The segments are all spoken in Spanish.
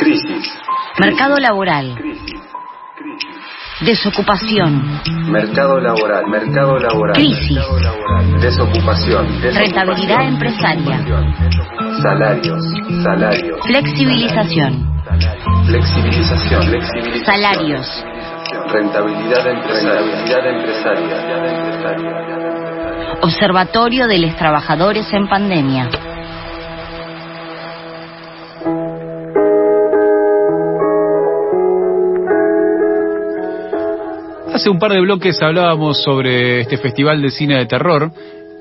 Crisis. Mercado laboral. Crisis. Desocupación. Mercado laboral, mercado laboral. Crisis. Mercado laboral. Desocupación. desocupación, Rentabilidad empresaria. Salarios, salarios. Flexibilización. Flexibilización, flexibilización. Salarios. Rentabilidad empresaria. Rentabilidad empresaria. Observatorio de los Trabajadores en Pandemia. Hace un par de bloques hablábamos sobre este festival de cine de terror.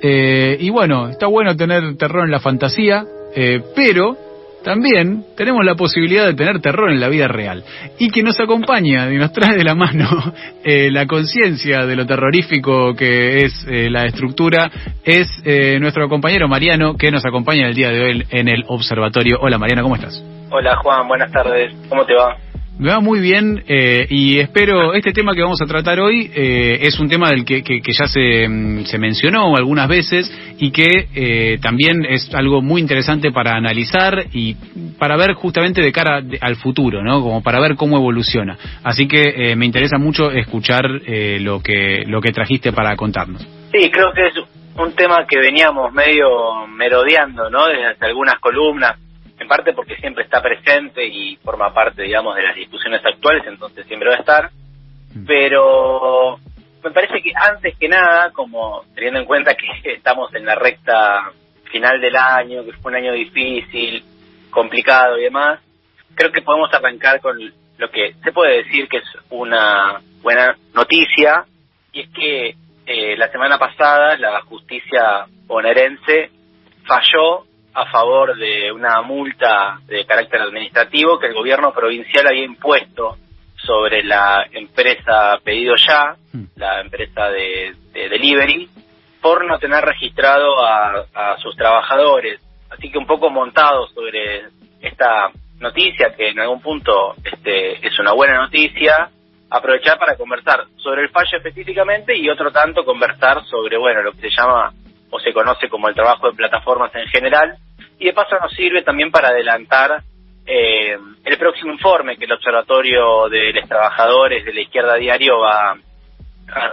eh, y bueno, está bueno tener terror en la fantasía, eh, pero también tenemos la posibilidad de tener terror en la vida real. Y que nos acompaña y nos trae de la mano eh, la conciencia de lo terrorífico que es eh, la estructura, es eh, nuestro compañero Mariano, que nos acompaña el día de hoy en el observatorio. Hola Mariano, ¿cómo estás? Hola Juan, buenas tardes. ¿Cómo te va? Me va muy bien eh, y espero, este tema que vamos a tratar hoy eh, es un tema del que, que, ya se, mm, se mencionó algunas veces y que eh, también es algo muy interesante para analizar y para ver justamente de cara al futuro, ¿no? Como para ver cómo evoluciona. Así que eh, me interesa mucho escuchar eh, lo, que, lo que trajiste para contarnos. Sí, creo que es un tema que veníamos medio merodeando, ¿no? Desde algunas columnas, parte porque siempre está presente y forma parte, digamos, de las discusiones actuales, entonces siempre va a estar. Pero me parece que antes que nada, como teniendo en cuenta que estamos en la recta final del año, que fue un año difícil, complicado y demás, creo que podemos arrancar con lo que se puede decir que es una buena noticia, y es que eh, la semana pasada la justicia bonaerense falló a favor de una multa de carácter administrativo que el gobierno provincial había impuesto sobre la empresa Pedido Ya, Mm. la empresa de, de delivery, por no tener registrado a, a sus trabajadores. Así que un poco montado sobre esta noticia, que en algún punto este, es una buena noticia, aprovechar para conversar sobre el fallo específicamente y otro tanto conversar sobre, bueno, lo que se llama o se conoce como el trabajo de plataformas en general. Y de paso nos sirve también para adelantar eh, el próximo informe que el Observatorio de los Trabajadores de la Izquierda Diario va,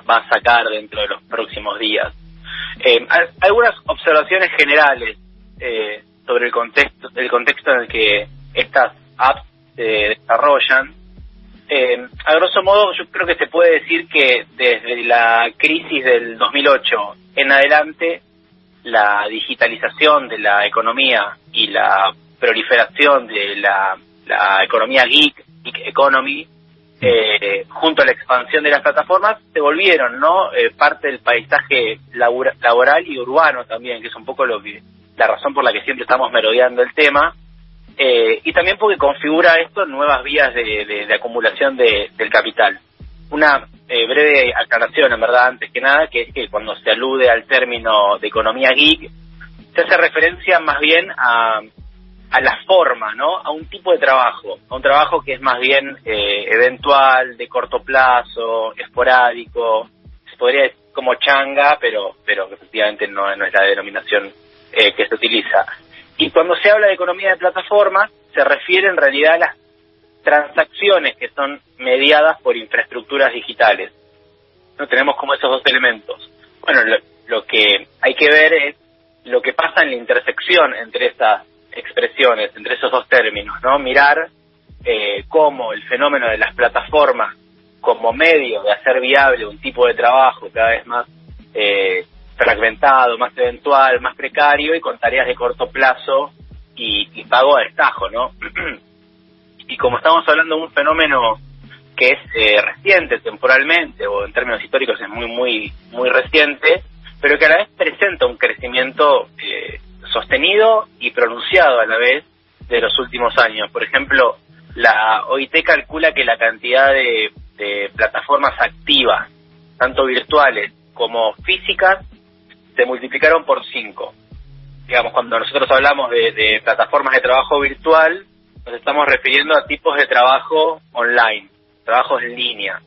va a sacar dentro de los próximos días. Eh, al- algunas observaciones generales eh, sobre el contexto, el contexto en el que estas apps se desarrollan. Eh, a grosso modo, yo creo que se puede decir que desde la crisis del 2008 en adelante, la digitalización de la economía y la proliferación de la, la economía geek, geek economy, eh, junto a la expansión de las plataformas, se volvieron no Eh, parte del paisaje labura- laboral y urbano también, que es un poco lo que la razón por la que siempre estamos merodeando el tema, eh, y también porque configura esto nuevas vías de, de- de acumulación de- del capital. Una eh, breve aclaración, en verdad, antes que nada, que es que cuando se alude al término de economía geek, se hace referencia más bien a, a la forma, ¿no? A un tipo de trabajo, a un trabajo que es más bien eh, eventual, de corto plazo, esporádico, se podría decir como changa, pero pero efectivamente no, no es la denominación eh, que se utiliza. Y cuando se habla de economía de plataformas, se refiere en realidad a las transacciones que son mediadas por infraestructuras digitales. No tenemos como esos dos elementos. Bueno, lo, lo que hay que ver es lo que pasa en la intersección entre estas expresiones, entre esos dos términos, ¿no? Mirar eh, cómo el fenómeno de las plataformas como medio de hacer viable un tipo de trabajo cada vez más eh, fragmentado, más eventual, más precario y con tareas de corto plazo y, y pago a destajo, ¿no? y como estamos hablando de un fenómeno que es eh, reciente temporalmente o en términos históricos es muy muy muy reciente pero que a la vez presenta un crecimiento eh, sostenido y pronunciado a la vez de los últimos años. Por ejemplo la OIT calcula que la cantidad de, de plataformas activas tanto virtuales como físicas se multiplicaron por cinco. Digamos cuando nosotros hablamos de, de plataformas de trabajo virtual nos estamos refiriendo a tipos de trabajo online, trabajos en línea.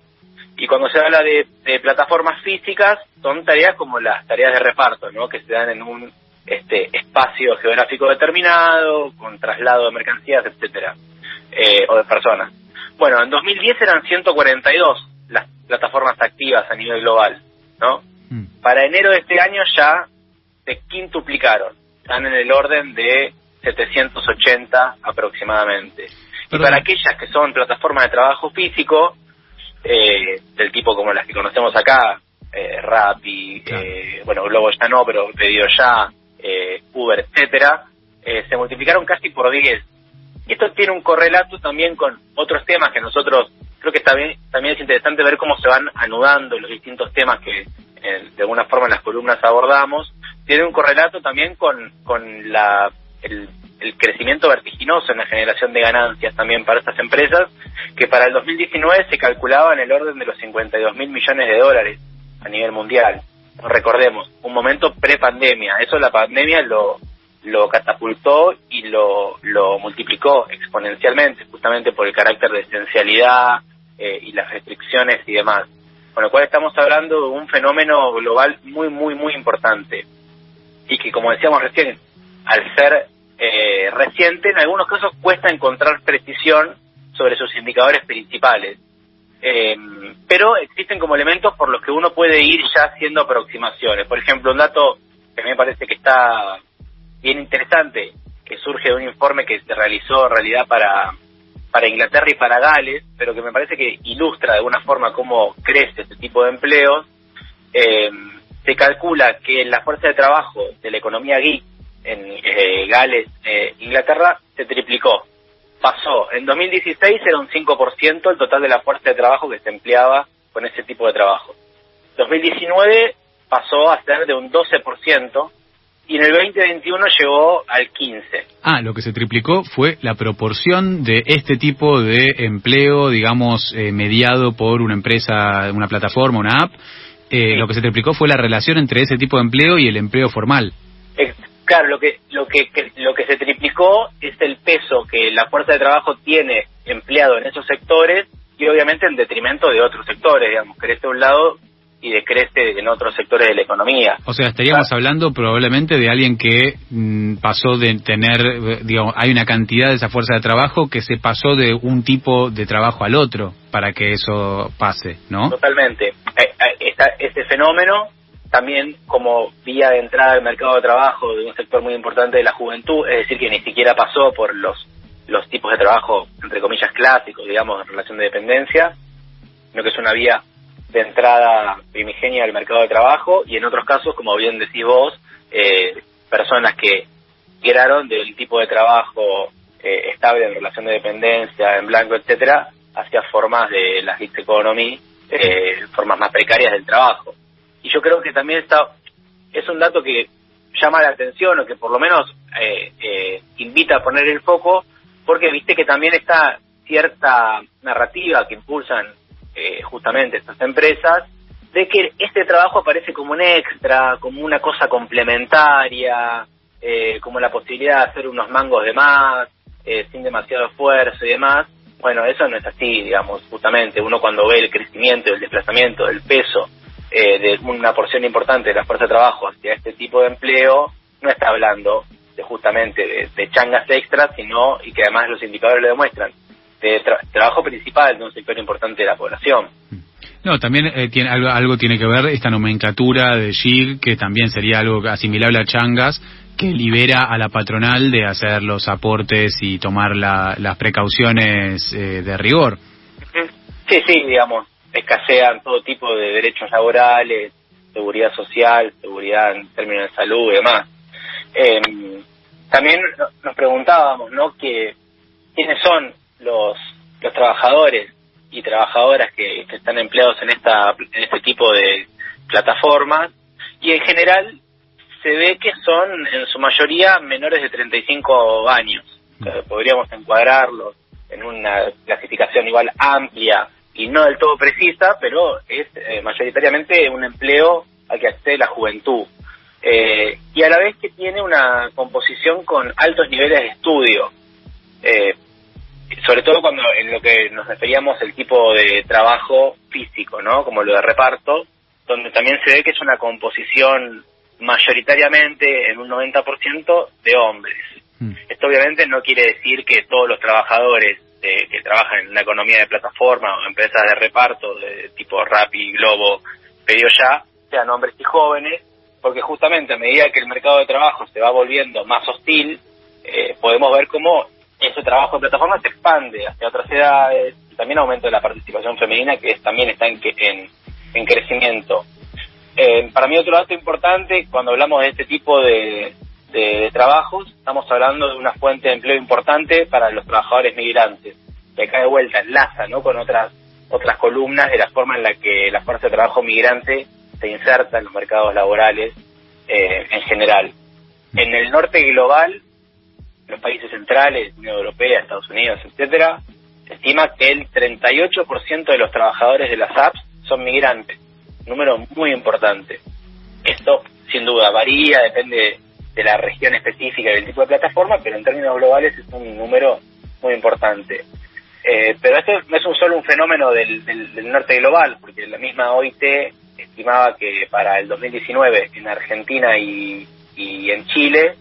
Y cuando se habla de, de plataformas físicas, son tareas como las tareas de reparto, ¿no? que se dan en un este espacio geográfico determinado, con traslado de mercancías, etcétera. eh, o de personas. Bueno, en 2010 eran 142 las plataformas activas a nivel global, ¿no? Mm. Para enero de este año ya se quintuplicaron, están en el orden de 780 aproximadamente. Y para aquellas que son plataformas de trabajo físico, eh, del tipo como las que conocemos acá, eh, Rappi, Claro. eh, bueno, Globo ya no, pero Pedido Ya, eh, Uber, etcétera, eh, se multiplicaron casi por 10. Y esto tiene un correlato también con otros temas que nosotros, creo que bien- también es interesante ver cómo se van anudando los distintos temas que eh, de alguna forma en las columnas abordamos. Tiene un correlato también con, con la, el, crecimiento vertiginoso en la generación de ganancias también para estas empresas, que para el 2019 se calculaba en el orden de los 52 mil millones de dólares a nivel mundial. Recordemos, un momento pre-pandemia. Eso la pandemia lo, lo catapultó y lo, lo multiplicó exponencialmente, justamente por el carácter de esencialidad eh, y las restricciones y demás. Con lo cual estamos hablando de un fenómeno global muy, muy, muy importante. Y que, como decíamos recién, al ser eh, reciente, en algunos casos cuesta encontrar precisión sobre sus indicadores principales. Eh, pero existen como elementos por los que uno puede ir ya haciendo aproximaciones. Por ejemplo, un dato que a mí me parece que está bien interesante, que surge de un informe que se realizó en realidad para, para Inglaterra y para Gales, pero que me parece que ilustra de alguna forma cómo crece este tipo de empleos. Eh, se calcula que la fuerza de trabajo de la economía geek en eh, Gales, eh, Inglaterra, se triplicó. Pasó, en 2016 era un 5% el total de la fuerza de trabajo que se empleaba con ese tipo de trabajo. 2019 pasó a ser de un 12% y en el 2021 llegó al 15%. Ah, lo que se triplicó fue la proporción de este tipo de empleo, digamos, eh, mediado por una empresa, una plataforma, una app. Eh, Sí. Lo que se triplicó fue la relación entre ese tipo de empleo y el empleo formal. Claro, lo que, lo que, que- lo que se triplicó es el peso que la fuerza de trabajo tiene empleado en esos sectores y obviamente en detrimento de otros sectores, digamos, crece de un lado y decrece en otros sectores de la economía. O sea, estaríamos Ah. hablando probablemente de alguien que mm, pasó de tener, digamos, hay una cantidad de esa fuerza de trabajo que se pasó de un tipo de trabajo al otro para que eso pase, ¿no? Totalmente. Eh, eh, está este fenómeno también como vía de entrada al mercado de trabajo de un sector muy importante de la juventud, es decir, que ni siquiera pasó por los, los tipos de trabajo, entre comillas, clásicos, digamos, en relación de dependencia, sino que es una vía de entrada primigenia al mercado de trabajo y en otros casos, como bien decís vos, eh, personas que migraron del tipo de trabajo eh, estable en relación de dependencia, en blanco, etcétera, hacia formas de la gig economy, eh, formas más precarias del trabajo. Y yo creo que también está, es un dato que llama la atención o que por lo menos eh, eh, invita a poner el foco, porque viste que también está cierta narrativa que impulsan eh, justamente estas empresas, de que este trabajo aparece como un extra, como una cosa complementaria, eh, como la posibilidad de hacer unos mangos de más, eh, sin demasiado esfuerzo y demás. Bueno, eso no es así, digamos, justamente. Uno cuando ve el crecimiento, el desplazamiento, el peso eh, de una porción importante de la fuerza de trabajo hacia este tipo de empleo, no está hablando de justamente de, de changas extras, sino, y que además los indicadores lo demuestran, de tra- trabajo principal de un sector importante de la población. No, también eh, tiene, algo, algo tiene que ver esta nomenclatura de GIG, que también sería algo asimilable a changas, que libera a la patronal de hacer los aportes y tomar la- las precauciones eh, de rigor. Sí, sí, digamos, escasean todo tipo de derechos laborales, seguridad social, seguridad en términos de salud y demás. Eh, también no- nos preguntábamos, ¿no?, que quiénes son los, los trabajadores y trabajadoras que, que están empleados en esta en este tipo de plataformas y en general se ve que son en su mayoría menores de 35 años. O sea, podríamos encuadrarlos en una clasificación igual amplia y no del todo precisa, pero es eh, mayoritariamente un empleo al que accede la juventud. Eh, y a la vez que tiene una composición con altos niveles de estudio. Eh, sobre todo cuando en lo que nos referíamos el tipo de trabajo físico, ¿no? Como lo de reparto, donde también se ve que es una composición mayoritariamente en un 90% de hombres. Mm. Esto obviamente no quiere decir que todos los trabajadores de que trabajan en una economía de plataforma o empresas de reparto de tipo Rappi, Globo, Pedido Ya, sean hombres y jóvenes, porque justamente a medida que el mercado de trabajo se va volviendo más hostil, eh, podemos ver cómo ese trabajo de plataforma se expande hacia otras edades, también aumenta la participación femenina que también está en, en, en crecimiento. Eh, para mí otro dato importante, cuando hablamos de este tipo de, de, trabajos, estamos hablando de una fuente de empleo importante para los trabajadores migrantes, que acá de vuelta enlaza ¿no? con otras otras columnas de la forma en la que la fuerza de trabajo migrante se inserta en los mercados laborales eh, en general. En el norte global, los países centrales, Unión Europea, Estados Unidos, etcétera, se estima que el 38% de los trabajadores de las apps son migrantes, número muy importante. Esto, sin duda, varía, depende de la región específica y del tipo de plataforma, pero en términos globales es un número muy importante. Eh, pero esto no es un solo un fenómeno del, del, norte global, porque la misma OIT estimaba que para el 2019 en Argentina y, y en Chile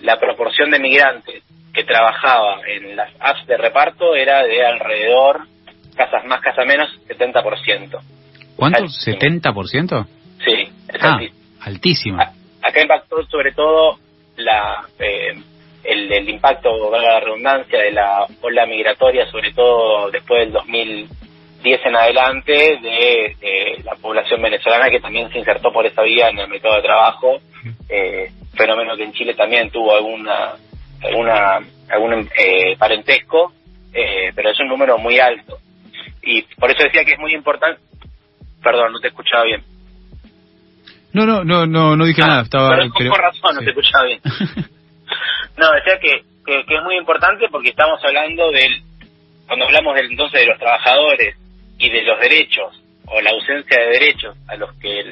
la proporción de migrantes que trabajaba en las apps de reparto era de alrededor, casas más, casas menos, 70%. ¿Cuánto? ¿70%? Sí, es ah, altísimo. Acá impactó sobre todo la eh, el, el impacto, valga la redundancia, de la ola migratoria, sobre todo después del 2010 en adelante, de, la población venezolana que también se insertó por esa vía en el mercado de trabajo, eh, fenómeno que en Chile también tuvo alguna, alguna algún eh, parentesco, eh, pero es un número muy alto. Y por eso decía que es muy importante. Perdón, no te escuchaba bien. No, no, no, no, no dije ah, nada. Estaba. Pero, por razón, no te escuchaba bien. No, decía que, que, es muy importante porque estamos hablando del, cuando hablamos del, entonces de los trabajadores y de los derechos o la ausencia de derechos a los que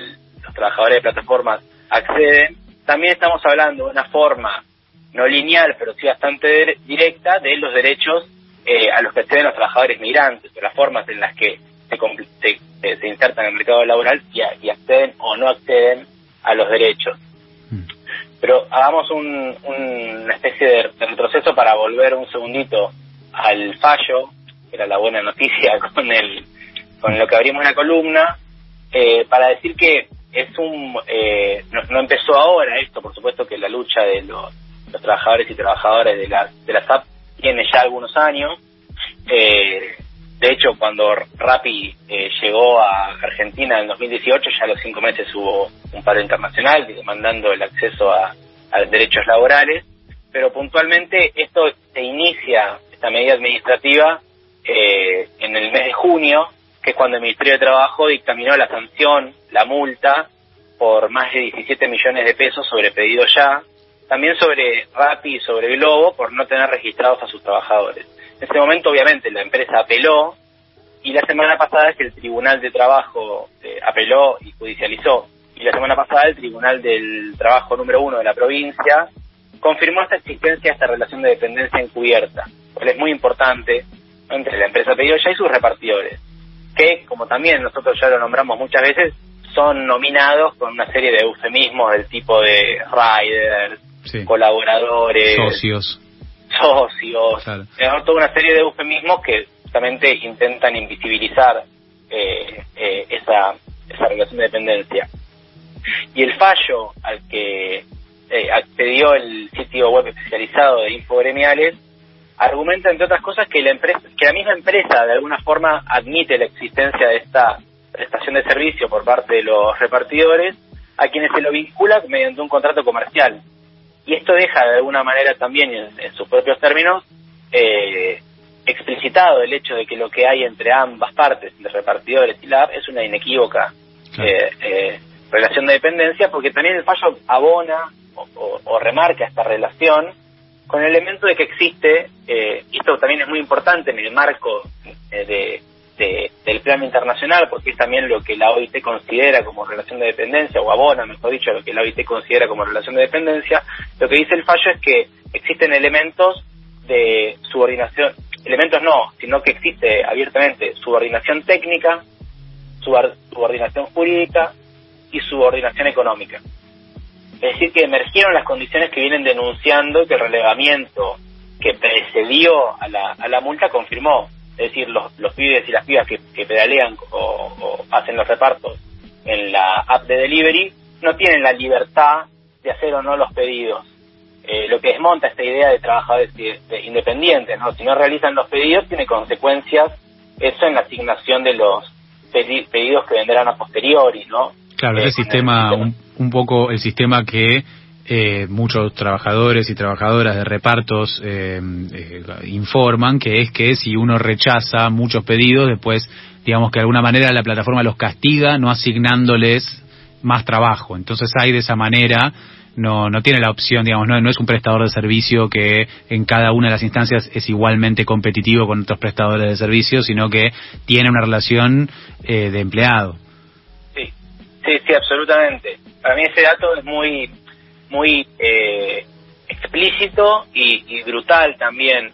los trabajadores de plataformas acceden, también estamos hablando de una forma no lineal, pero sí bastante directa, de los derechos eh, a los que acceden los trabajadores migrantes, o las formas en las que se, se, insertan en el mercado laboral y, y acceden o no acceden a los derechos. Pero hagamos un, una especie de retroceso para volver un segundito al fallo, que era la buena noticia con el con lo que abrimos la columna, eh, para decir que es un eh, no, empezó ahora esto, por supuesto que la lucha de los, trabajadores y trabajadoras de la de la SAP tiene ya algunos años. Eh, de hecho, cuando Rappi eh, llegó a Argentina en 2018, ya a los cinco meses hubo un paro internacional demandando el acceso a, derechos laborales, pero puntualmente esto se inicia, esta medida administrativa, eh, en el mes de junio, que es cuando el Ministerio de Trabajo dictaminó la sanción, la multa, por más de 17 millones de pesos sobre pedido ya, también sobre Rappi y sobre Globo por no tener registrados a sus trabajadores. En ese momento, obviamente, la empresa apeló y la semana pasada es que el Tribunal de Trabajo eh, apeló y judicializó. Y la semana pasada el Tribunal del Trabajo número uno de la provincia confirmó esta existencia de esta relación de dependencia encubierta, cual es muy importante entre la empresa ya y sus repartidores, que, como también nosotros ya lo nombramos muchas veces, son nominados con una serie de eufemismos del tipo de riders, colaboradores, socios socios, toda una serie de eufemismos que justamente intentan invisibilizar eh, eh, esa, esa relación de dependencia. Y el fallo al que eh, accedió el sitio web especializado de infogremiales argumenta, entre otras cosas, que la, empresa, que la misma empresa de alguna forma admite la existencia de esta prestación de servicio por parte de los repartidores a quienes se lo vincula mediante un contrato comercial y esto deja de alguna manera también en, sus propios términos eh, explicitado el hecho de que lo que hay entre ambas partes, entre repartidores y la app, es una inequívoca eh, eh, relación de dependencia, porque también el fallo abona o, remarca esta relación con el elemento de que existe, y esto también es muy importante en el marco de, del plano internacional, porque es también lo que la OIT considera como relación de dependencia, o abona, mejor dicho, lo que la OIT considera como relación de dependencia, lo que dice el fallo es que existen elementos de subordinación, elementos no, sino que existe abiertamente subordinación técnica, subordinación jurídica y subordinación económica. Es decir, que emergieron las condiciones que vienen denunciando que el relevamiento que precedió a la, a la multa confirmó es decir, los, los pibes y las pibas que, que pedalean o, o hacen los repartos en la app de delivery, no tienen la libertad de hacer o no los pedidos. Eh, lo que desmonta esta idea de trabajadores de- de independientes, ¿no? Si no realizan los pedidos, tiene consecuencias eso en la asignación de los pedi- pedidos que vendrán a posteriori, ¿no? Claro, Eh, ese sistema, un, un poco el sistema que eh, muchos trabajadores y trabajadoras de repartos eh, eh, informan, que es que si uno rechaza muchos pedidos, después, digamos que de alguna manera la plataforma los castiga, no asignándoles más trabajo. Entonces hay de esa manera, no, no tiene la opción, digamos, no, no es un prestador de servicio que en cada una de las instancias es igualmente competitivo con otros prestadores de servicios, sino que tiene una relación eh, de empleado. Sí, sí, sí, absolutamente. Para mí ese dato es muy, muy eh, explícito y, y brutal también.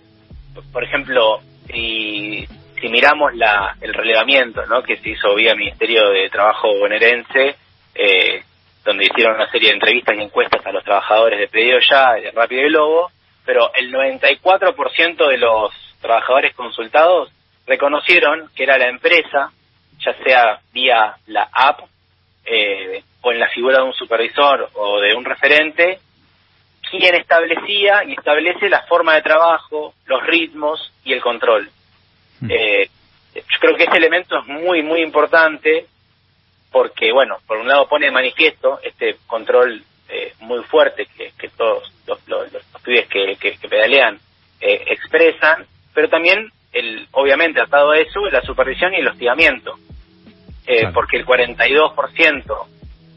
Por ejemplo, si, si miramos la, el relevamiento ¿no? que se hizo vía Ministerio de Trabajo bonaerense, eh, donde hicieron una serie de entrevistas y encuestas a los trabajadores de Pedido Ya, Rápido y Globo, pero el 94% de los trabajadores consultados reconocieron que era la empresa, ya sea vía la app eh, o en la figura de un supervisor o de un referente, quien establecía y establece la forma de trabajo, los ritmos y el control. Eh, yo creo que este elemento es muy, muy importante porque, bueno, por un lado pone de manifiesto este control eh, muy fuerte que, que todos los, los, los pibes que, que, que pedalean eh, expresan, pero también, el obviamente, atado a eso, la supervisión y el hostigamiento. Eh, Claro. Porque el 42%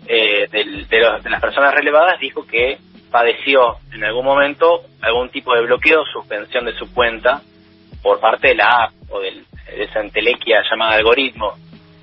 eh, del- de, los- de las personas relevadas dijo que padeció en algún momento algún tipo de bloqueo o suspensión de su cuenta por parte de la app o del, de esa entelequia llamada algoritmo.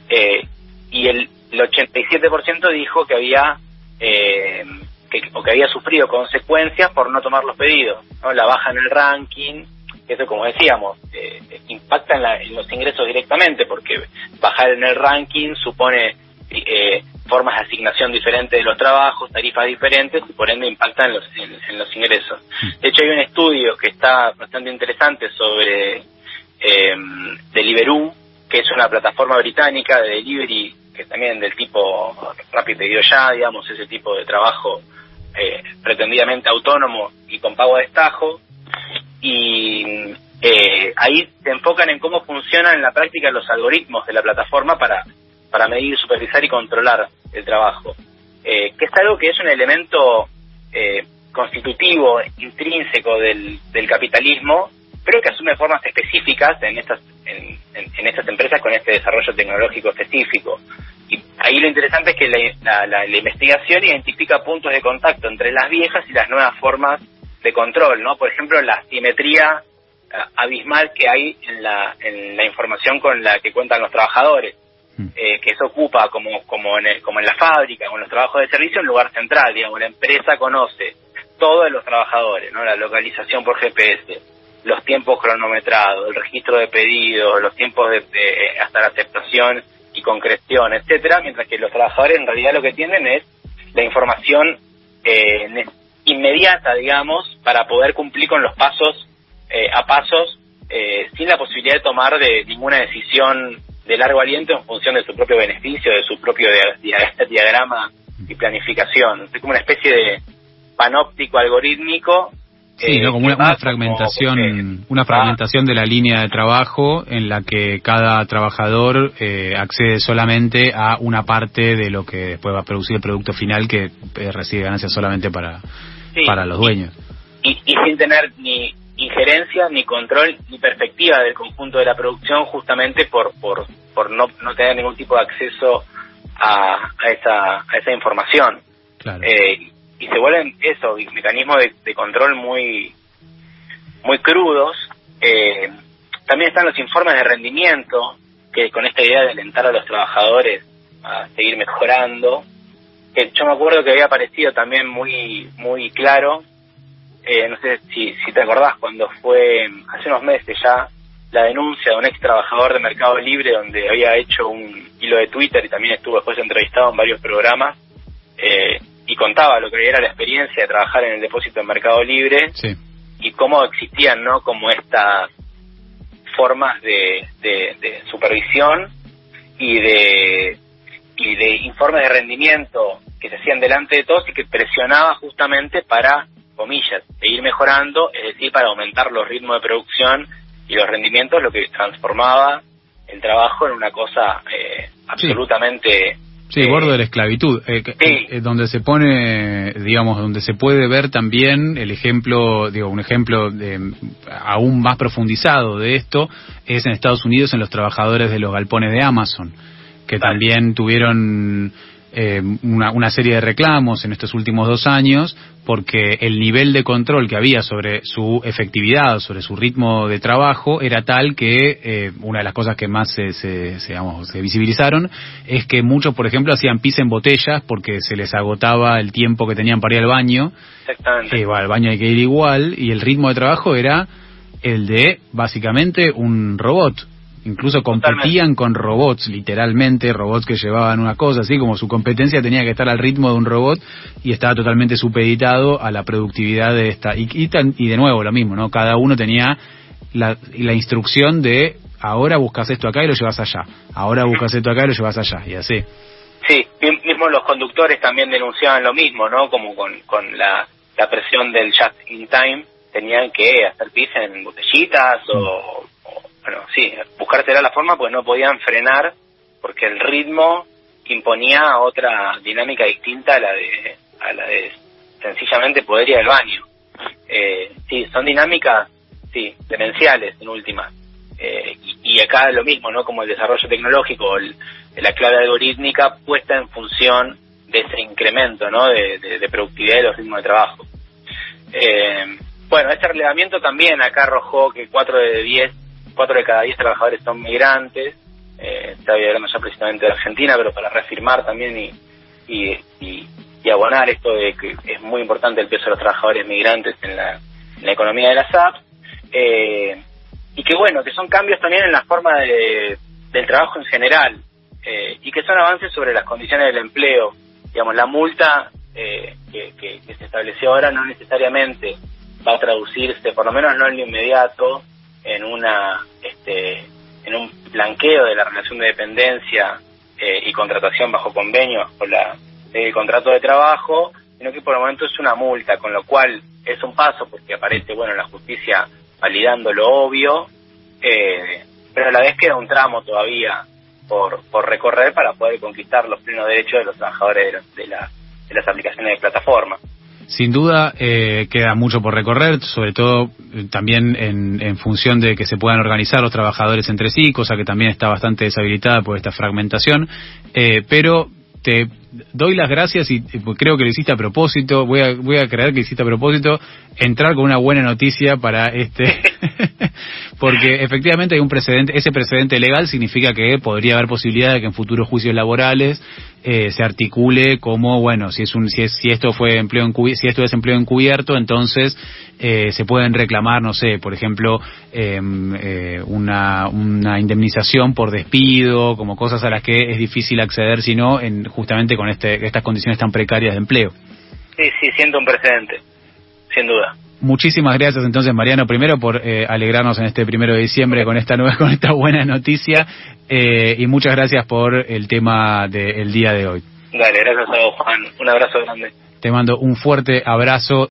Eh, y el, el 87% dijo que había eh, que, o que había sufrido consecuencias por no tomar los pedidos. ¿no? La baja en el ranking, eso como decíamos, eh, impacta en, la- en los ingresos directamente porque bajar en el ranking supone eh, formas de asignación diferentes de los trabajos, tarifas diferentes y por ende impacta en los, en, los ingresos. De hecho hay un estudio que está bastante interesante sobre eh, Deliveroo, que es una plataforma británica de delivery que también del tipo rápido pedido ya, digamos, ese tipo de trabajo eh, pretendidamente autónomo y con pago a destajo. Y eh, ahí se enfocan en cómo funcionan en la práctica los algoritmos de la plataforma para, para medir, supervisar y controlar el trabajo. Eh, que es algo que es un elemento eh, constitutivo, intrínseco del, del capitalismo, pero que asume formas específicas en estas, en, en- estas empresas con este desarrollo tecnológico específico. Y ahí lo interesante es que la- la- la investigación identifica puntos de contacto entre las viejas y las nuevas formas de control, ¿no? Por ejemplo, la asimetría eh, abismal que hay en la, en la información con la que cuentan los trabajadores eh, que eso ocupa como como en, el- como en la fábrica, con los trabajos de servicio, un lugar central, digamos, la empresa conoce todo de los trabajadores, ¿no? La localización por GPS, los tiempos cronometrados, el registro de pedidos, los tiempos de, de- hasta la aceptación y concreción, etcétera, mientras que los trabajadores en realidad lo que tienen es la información eh, inmediata, digamos, para poder cumplir con los pasos eh, a pasos eh, sin la posibilidad de tomar de ninguna decisión de largo aliento en función de su propio beneficio, de su propio dia- dia- diagrama y planificación. Es como una especie de panóptico algorítmico. Sí, eh, ¿no? como una, una como- fragmentación, una fragmentación de la línea de trabajo en la que cada trabajador eh, accede solamente a una parte de lo que después va a producir el producto final que eh, recibe ganancias solamente para, sí, para los dueños. y, y sin tener ni injerencia, ni control, ni perspectiva del conjunto de la producción, justamente por por, por no, no tener ningún tipo de acceso a, a esa a esa información. Claro. Eh, y se vuelven eso, mecanismos de, de control muy muy crudos. Eh, también están los informes de rendimiento, que con esta idea de alentar a los trabajadores a seguir mejorando. Que yo me acuerdo que había aparecido también muy muy claro, eh, no sé si, si te acordás, cuando fue hace unos meses ya la denuncia de un ex trabajador de Mercado Libre donde había hecho un hilo de Twitter y también estuvo después entrevistado en varios programas eh, y contaba lo que era la experiencia de trabajar en el depósito de Mercado Libre Sí. y cómo existían, ¿no? Como estas formas de, de, de supervisión y de y de informes de rendimiento que se hacían delante de todos y que presionaba justamente para, comillas, seguir mejorando, es decir, para aumentar los ritmos de producción y los rendimientos, lo que transformaba el trabajo en una cosa eh, absolutamente... Sí, eh, de la esclavitud, eh, eh, donde se pone, digamos, donde se puede ver también el ejemplo, digo, un ejemplo de, aún más profundizado de esto es en Estados Unidos en los trabajadores de los galpones de Amazon, que también tuvieron eh, una, una, serie de reclamos en estos últimos dos años porque el nivel de control que había sobre su efectividad, sobre su ritmo de trabajo, era tal que eh, una de las cosas que más se, se, se, visibilizaron es que muchos, por ejemplo, hacían pis en botellas porque se les agotaba el tiempo que tenían para ir al baño. Exactamente. Eh, al baño hay que ir igual y el ritmo de trabajo era el de básicamente un robot incluso competían con robots, literalmente, robots que llevaban una cosa, así como su competencia tenía que estar al ritmo de un robot y estaba totalmente supeditado a la productividad de esta. Y, y, de nuevo, lo mismo, ¿no? Cada uno tenía la, la instrucción de ahora buscas esto acá y lo llevas allá, ahora buscas esto acá y lo llevas allá, y así. Sí, mismo los conductores también denunciaban lo mismo, ¿no? Como con, con la, la presión del just in time, tenían que hacer pis en botellitas o bueno, sí, buscársela la forma pues no podían frenar porque el ritmo imponía otra dinámica distinta a la de a la de sencillamente poder ir al baño. Eh, sí, son dinámicas, sí, demenciales en última. Eh, y, acá lo mismo, ¿no? Como el desarrollo tecnológico, la clave algorítmica puesta en función de ese incremento, ¿no? De, de, productividad de los ritmos de trabajo. Eh, bueno, este relevamiento también acá arrojó que 4 de 10 cuatro de cada diez trabajadores son migrantes. Eh, estaba hablando ya precisamente de Argentina, pero para reafirmar también y, y, y, abonar esto de que es muy importante el peso de los trabajadores migrantes en la, en la economía de las apps. Eh, y que bueno, que son cambios también en la forma de, del trabajo en general eh, y que son avances sobre las condiciones del empleo. Digamos, la multa eh, que, que, que, se estableció ahora no necesariamente va a traducirse, por lo menos no en lo inmediato, en una este, en un blanqueo de la relación de dependencia eh, y contratación bajo convenio con la el contrato de trabajo, sino que por el momento es una multa, con lo cual es un paso porque aparece bueno la justicia validando lo obvio, eh, pero a la vez queda un tramo todavía por, por recorrer para poder conquistar los plenos derechos de los trabajadores de, la, de las aplicaciones de plataforma. Sin duda eh, queda mucho por recorrer, sobre todo eh, también en, en, función de que se puedan organizar los trabajadores entre sí, cosa que también está bastante deshabilitada por esta fragmentación. Eh, pero te doy las gracias y creo que lo hiciste a propósito, voy a, voy a creer que hiciste a propósito, entrar con una buena noticia para este, porque efectivamente hay un precedente, ese precedente legal significa que podría haber posibilidad de que en futuros juicios laborales eh, se articule como, bueno, si es un, si es, si esto fue empleo si esto es empleo encubierto, entonces eh, se pueden reclamar, no sé, por ejemplo, em, eh, una, una indemnización por despido, como cosas a las que es difícil acceder, sino en justamente con este, estas condiciones tan precarias de empleo. Sí, sí, siento un precedente, sin duda. Muchísimas gracias entonces Mariano primero por eh, alegrarnos en este primero de diciembre con esta nueva con esta buena noticia eh, y muchas gracias por el tema del día de hoy. Dale, gracias a vos Juan, un abrazo grande. Te mando un fuerte abrazo